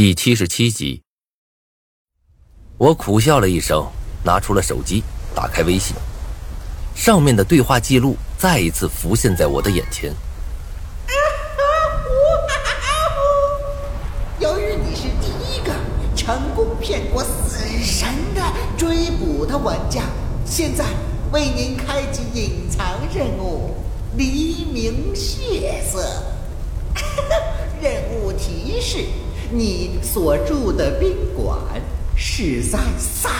第七十七集，我苦笑了一声，拿出了手机，打开微信，上面的对话记录再一次浮现在我的眼前。由于你是第一个成功骗过死神的追捕的玩家，现在为您开启隐藏任务——黎明血色。任务提示。你所住的宾馆是在三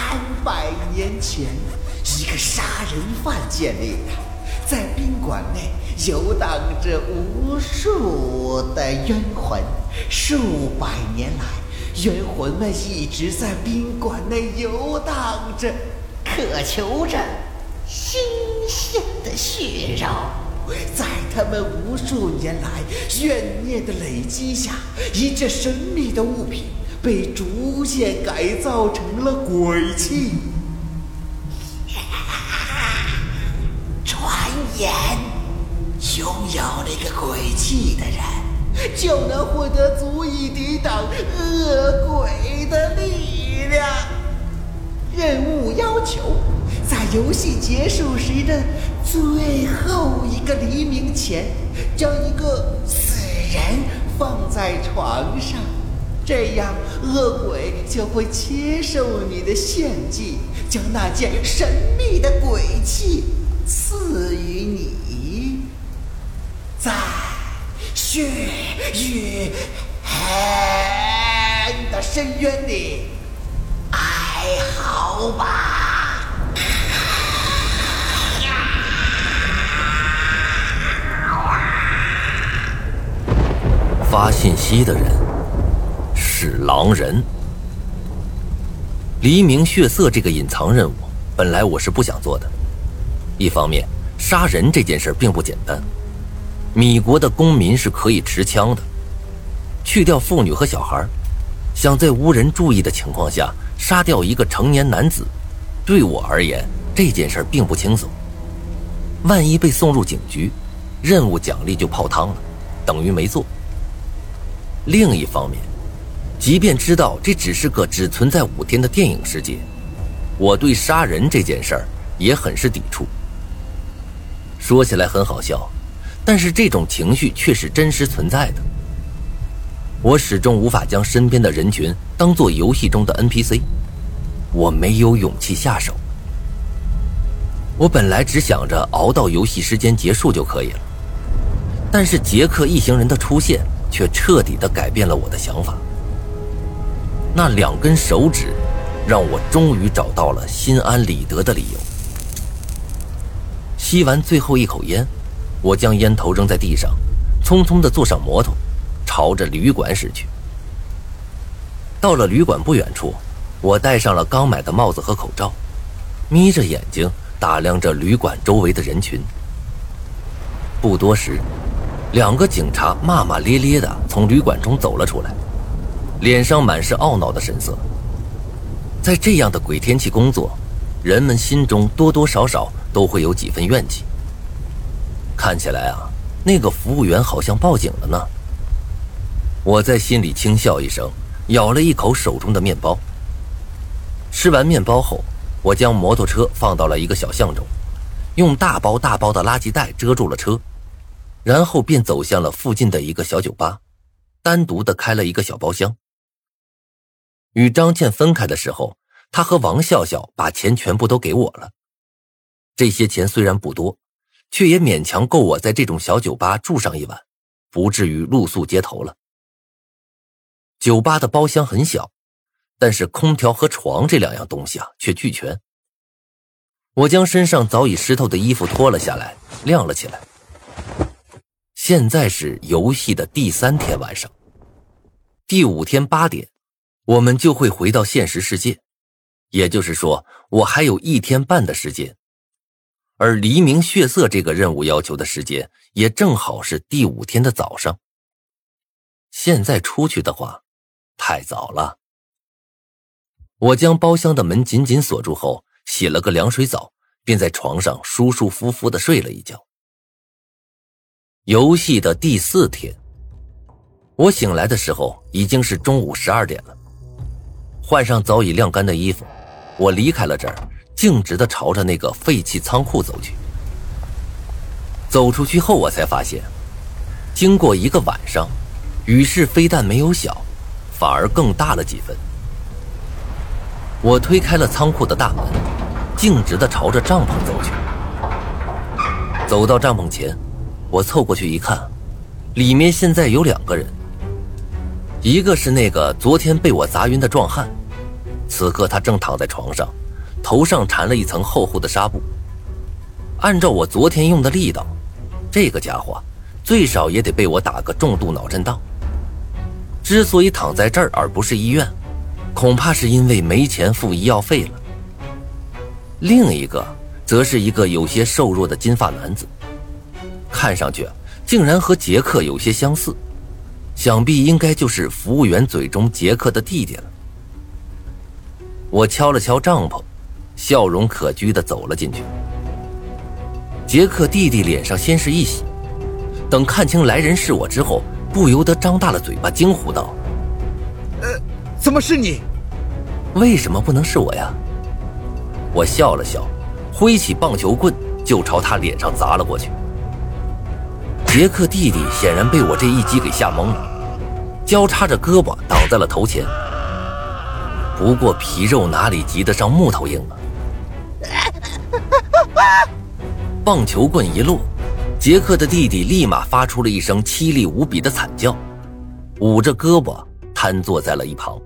百年前一个杀人犯建立的，在宾馆内游荡着无数的冤魂，数百年来，冤魂们一直在宾馆内游荡着，渴求着新鲜的血肉。在他们无数年来怨念的累积下，一件神秘的物品被逐渐改造成了鬼器。传言，拥有那个鬼器的人，就能获得足以抵挡恶鬼的力量。任务要求，游戏结束时的。最后一个黎明前，将一个死人放在床上，这样恶鬼就会接受你的献祭，将那件神秘的鬼器赐予你，在血与恨的深渊里哀嚎吧。发信息的人是狼人。黎明血色这个隐藏任务，本来我是不想做的。一方面，杀人这件事并不简单，米国的公民是可以持枪的。去掉妇女和小孩，想在无人注意的情况下杀掉一个成年男子，对我而言这件事并不轻松。万一被送入警局，任务奖励就泡汤了，等于没做。另一方面，即便知道这只是个只存在五天的电影世界，我对杀人这件事儿也很是抵触。说起来很好笑，但是这种情绪却是真实存在的。我始终无法将身边的人群当做游戏中的 NPC，我没有勇气下手。我本来只想着熬到游戏时间结束就可以了，但是杰克一行人的出现。却彻底的改变了我的想法。那两根手指，让我终于找到了心安理得的理由。吸完最后一口烟，我将烟头扔在地上，匆匆的坐上摩托，朝着旅馆驶去。到了旅馆不远处，我戴上了刚买的帽子和口罩，眯着眼睛打量着旅馆周围的人群。不多时。两个警察骂骂咧咧的从旅馆中走了出来，脸上满是懊恼的神色。在这样的鬼天气工作，人们心中多多少少都会有几分怨气。看起来啊，那个服务员好像报警了呢。我在心里轻笑一声，咬了一口手中的面包。吃完面包后，我将摩托车放到了一个小巷中，用大包大包的垃圾袋遮住了车。然后便走向了附近的一个小酒吧，单独的开了一个小包厢。与张倩分开的时候，他和王笑笑把钱全部都给我了。这些钱虽然不多，却也勉强够我在这种小酒吧住上一晚，不至于露宿街头了。酒吧的包厢很小，但是空调和床这两样东西啊却俱全。我将身上早已湿透的衣服脱了下来，晾了起来。现在是游戏的第三天晚上，第五天八点，我们就会回到现实世界，也就是说，我还有一天半的时间，而黎明血色这个任务要求的时间也正好是第五天的早上。现在出去的话，太早了。我将包厢的门紧紧锁住后，洗了个凉水澡，便在床上舒舒服服的睡了一觉。游戏的第四天，我醒来的时候已经是中午十二点了，换上早已晾干的衣服，我离开了这儿，径直的朝着那个废弃仓库走去。走出去后，我才发现，经过一个晚上，雨势非但没有小，反而更大了几分。我推开了仓库的大门，径直的朝着帐篷走去。走到帐篷前，我凑过去一看，里面现在有两个人。一个是那个昨天被我砸晕的壮汉，此刻他正躺在床上，头上缠了一层厚厚的纱布。按照我昨天用的力道，这个家伙最少也得被我打个重度脑震荡。之所以躺在这儿而不是医院，恐怕是因为没钱付医药费了。另一个则是一个有些瘦弱的金发男子，看上去竟然和杰克有些相似。想必应该就是服务员嘴中杰克的弟弟了。我敲了敲帐篷，笑容可掬的走了进去。杰克弟弟脸上先是一喜，等看清来人是我之后，不由得张大了嘴巴，惊呼道：“呃，怎么是你？为什么不能是我呀？”我笑了笑，挥起棒球棍就朝他脸上砸了过去。杰克弟弟显然被我这一击给吓懵了，交叉着胳膊挡在了头前。不过皮肉哪里及得上木头硬啊！棒球棍一落，杰克的弟弟立马发出了一声凄厉无比的惨叫，捂着胳膊瘫坐在了一旁，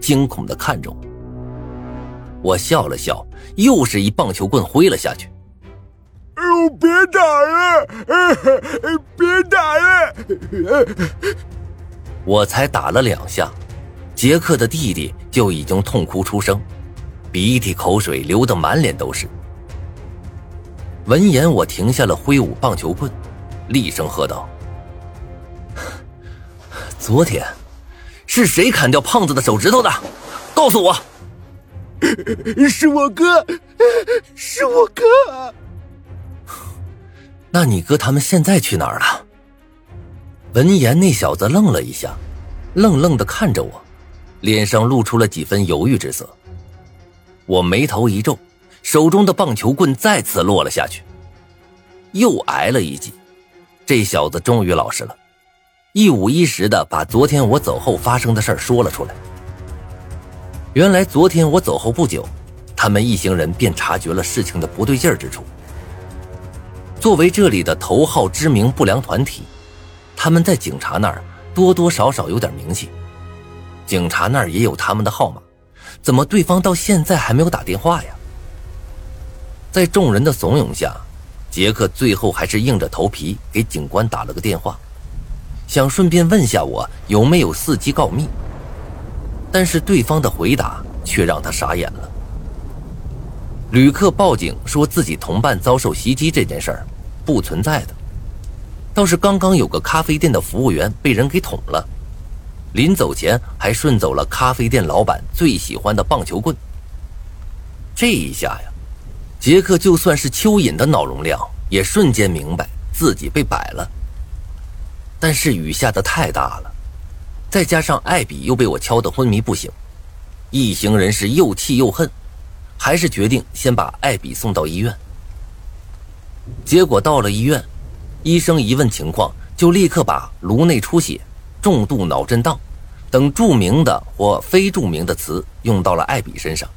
惊恐的看着我。我笑了笑，又是一棒球棍挥了下去。哎呦！别打了！别打了！我才打了两下，杰克的弟弟就已经痛哭出声，鼻涕口水流得满脸都是。闻言，我停下了挥舞棒球棍，厉声喝道：“ 昨天是谁砍掉胖子的手指头的？告诉我！” 是我哥，是我哥。那你哥他们现在去哪儿了？闻言，那小子愣了一下，愣愣的看着我，脸上露出了几分犹豫之色。我眉头一皱，手中的棒球棍再次落了下去，又挨了一记。这小子终于老实了，一五一十的把昨天我走后发生的事说了出来。原来昨天我走后不久，他们一行人便察觉了事情的不对劲之处。作为这里的头号知名不良团体，他们在警察那儿多多少少有点名气，警察那儿也有他们的号码，怎么对方到现在还没有打电话呀？在众人的怂恿下，杰克最后还是硬着头皮给警官打了个电话，想顺便问下我有没有伺机告密。但是对方的回答却让他傻眼了。旅客报警说自己同伴遭受袭击这件事儿。不存在的，倒是刚刚有个咖啡店的服务员被人给捅了，临走前还顺走了咖啡店老板最喜欢的棒球棍。这一下呀，杰克就算是蚯蚓的脑容量也瞬间明白自己被摆了。但是雨下的太大了，再加上艾比又被我敲得昏迷不醒，一行人是又气又恨，还是决定先把艾比送到医院。结果到了医院，医生一问情况，就立刻把颅内出血、重度脑震荡等著名的或非著名的词用到了艾比身上，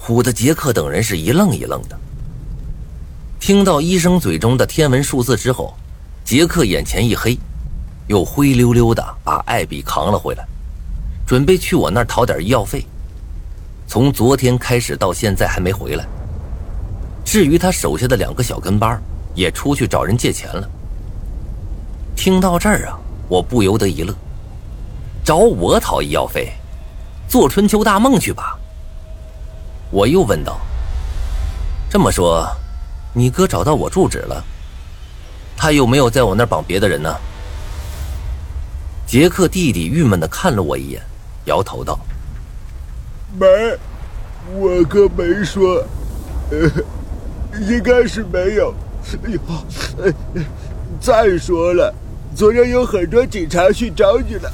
唬得杰克等人是一愣一愣的。听到医生嘴中的天文数字之后，杰克眼前一黑，又灰溜溜的把艾比扛了回来，准备去我那儿讨点医药费。从昨天开始到现在还没回来。至于他手下的两个小跟班，也出去找人借钱了。听到这儿啊，我不由得一乐。找我讨医药费，做春秋大梦去吧。我又问道：“这么说，你哥找到我住址了？他有没有在我那儿绑别的人呢？”杰克弟弟郁闷的看了我一眼，摇头道：“没，我哥没说。”应该是没有。哎呦，哎再说了，昨天有很多警察去找你了。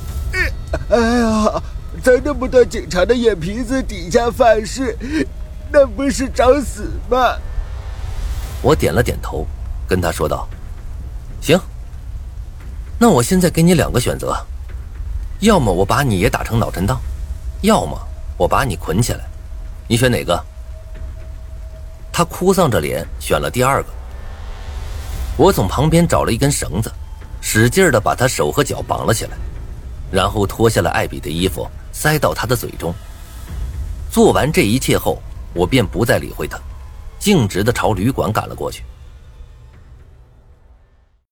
哎呀，在那么多警察的眼皮子底下犯事，那不是找死吗？我点了点头，跟他说道：“行，那我现在给你两个选择，要么我把你也打成脑震荡，要么我把你捆起来，你选哪个？”他哭丧着脸选了第二个。我从旁边找了一根绳子，使劲的把他手和脚绑了起来，然后脱下了艾比的衣服塞到他的嘴中。做完这一切后，我便不再理会他，径直的朝旅馆赶了过去。